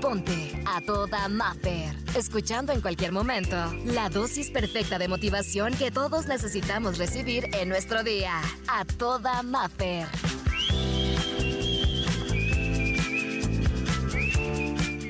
Ponte a toda Maffer. Escuchando en cualquier momento la dosis perfecta de motivación que todos necesitamos recibir en nuestro día. A toda Maffer.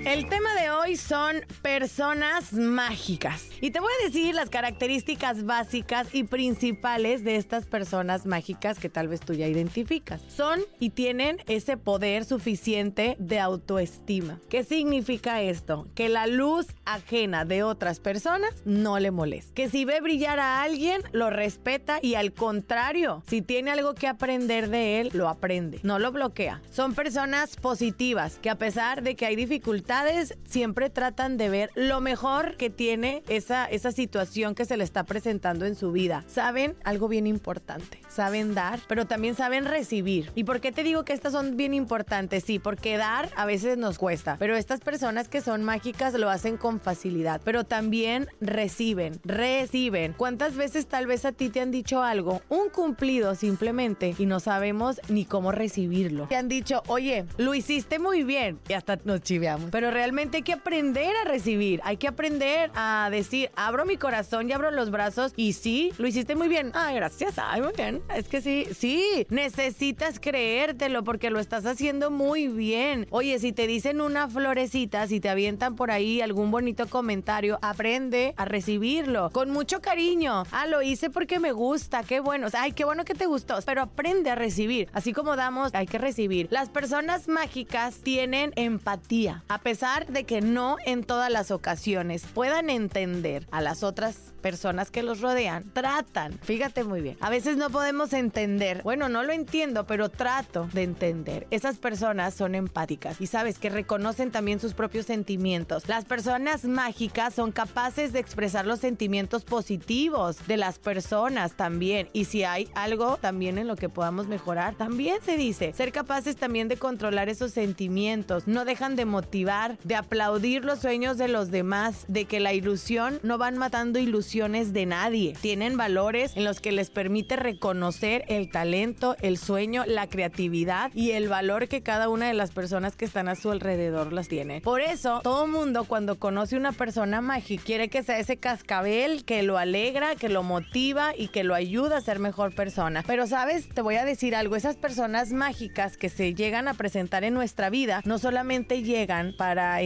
El tema de hoy son personas mágicas. Y te voy a decir las características básicas y principales de estas personas mágicas que tal vez tú ya identificas. Son y tienen ese poder suficiente de autoestima. ¿Qué significa esto? Que la luz ajena de otras personas no le molesta. Que si ve brillar a alguien, lo respeta y al contrario, si tiene algo que aprender de él, lo aprende. No lo bloquea. Son personas positivas que a pesar de que hay dificultades, siempre tratan de ver lo mejor que tiene esa, esa situación que se le está presentando en su vida. Saben algo bien importante. Saben dar, pero también saben recibir. ¿Y por qué te digo que estas son bien importantes? Sí, porque dar a veces nos cuesta, pero estas personas que son mágicas lo hacen con facilidad, pero también reciben, reciben. ¿Cuántas veces tal vez a ti te han dicho algo, un cumplido simplemente, y no sabemos ni cómo recibirlo? Te han dicho, oye, lo hiciste muy bien, y hasta nos chiveamos, pero realmente hay que aprender a recibir, hay que aprender a decir, abro mi corazón y abro los brazos, y sí, lo hiciste muy bien. Ay, gracias, ay, muy bien. Es que sí, sí, necesitas creértelo porque lo estás haciendo muy bien. Oye, si te dicen una florecita, si te avientan por ahí algún bonito comentario, aprende a recibirlo con mucho cariño. Ah, lo hice porque me gusta, qué bueno. O sea, ay, qué bueno que te gustó, pero aprende a recibir. Así como damos, hay que recibir. Las personas mágicas tienen empatía, a pesar de que no en todas las ocasiones puedan entender a las otras personas que los rodean, tratan, fíjate muy bien, a veces no podemos entender, bueno, no lo entiendo, pero trato de entender. Esas personas son empáticas y sabes que reconocen también sus propios sentimientos. Las personas mágicas son capaces de expresar los sentimientos positivos de las personas también. Y si hay algo también en lo que podamos mejorar, también se dice ser capaces también de controlar esos sentimientos. No dejan de motivar, de aplaudir los sueños de los demás, de que la ilusión no van matando ilusiones de nadie. Tienen valores en los que les permite reconocer el talento, el sueño, la creatividad y el valor que cada una de las personas que están a su alrededor las tiene. Por eso, todo mundo cuando conoce una persona mágica quiere que sea ese cascabel que lo alegra, que lo motiva y que lo ayuda a ser mejor persona. Pero sabes, te voy a decir algo, esas personas mágicas que se llegan a presentar en nuestra vida no solamente llegan para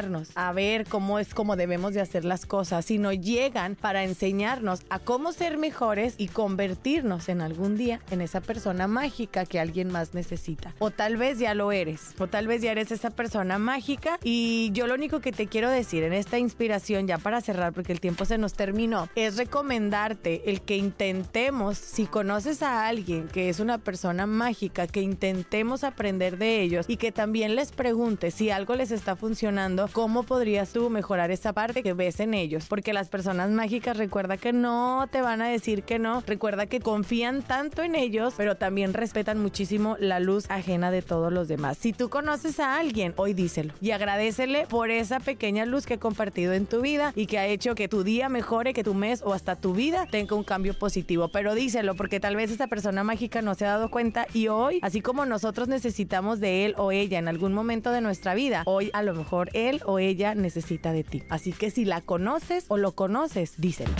enseñarnos a ver cómo es como debemos de hacer las cosas, sino llegan para enseñarnos a cómo ser mejores y convertirnos en algún día en esa persona mágica que alguien más necesita. O tal vez ya lo eres, o tal vez ya eres esa persona mágica y yo lo único que te quiero decir en esta inspiración ya para cerrar porque el tiempo se nos terminó es recomendarte el que intentemos si conoces a alguien que es una persona mágica que intentemos aprender de ellos y que también les preguntes si algo les está funcionando cómo podrías tú mejorar esa parte que ves en ellos porque las personas mágicas recuerda que no te van a decir que no. Recuerda que confían tanto en ellos pero también respetan muchísimo la luz ajena de todos los demás. Si tú conoces a alguien hoy díselo. Y agradecele por esa pequeña luz que ha compartido en tu vida y que ha hecho que tu día mejore, que tu mes o hasta tu vida tenga un cambio positivo. Pero díselo porque tal vez esa persona mágica no se ha dado cuenta y hoy, así como nosotros necesitamos de él o ella en algún momento de nuestra vida, hoy a lo mejor o ella necesita de ti. Así que si la conoces o lo conoces, díselo.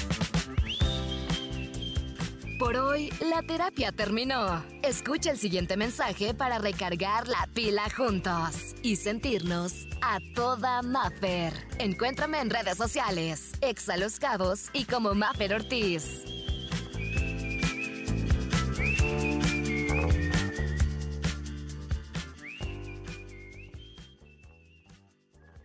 Por hoy, la terapia terminó. Escucha el siguiente mensaje para recargar la pila juntos y sentirnos a toda Maffer. Encuéntrame en redes sociales, Exa Los Cabos y como Maffer Ortiz.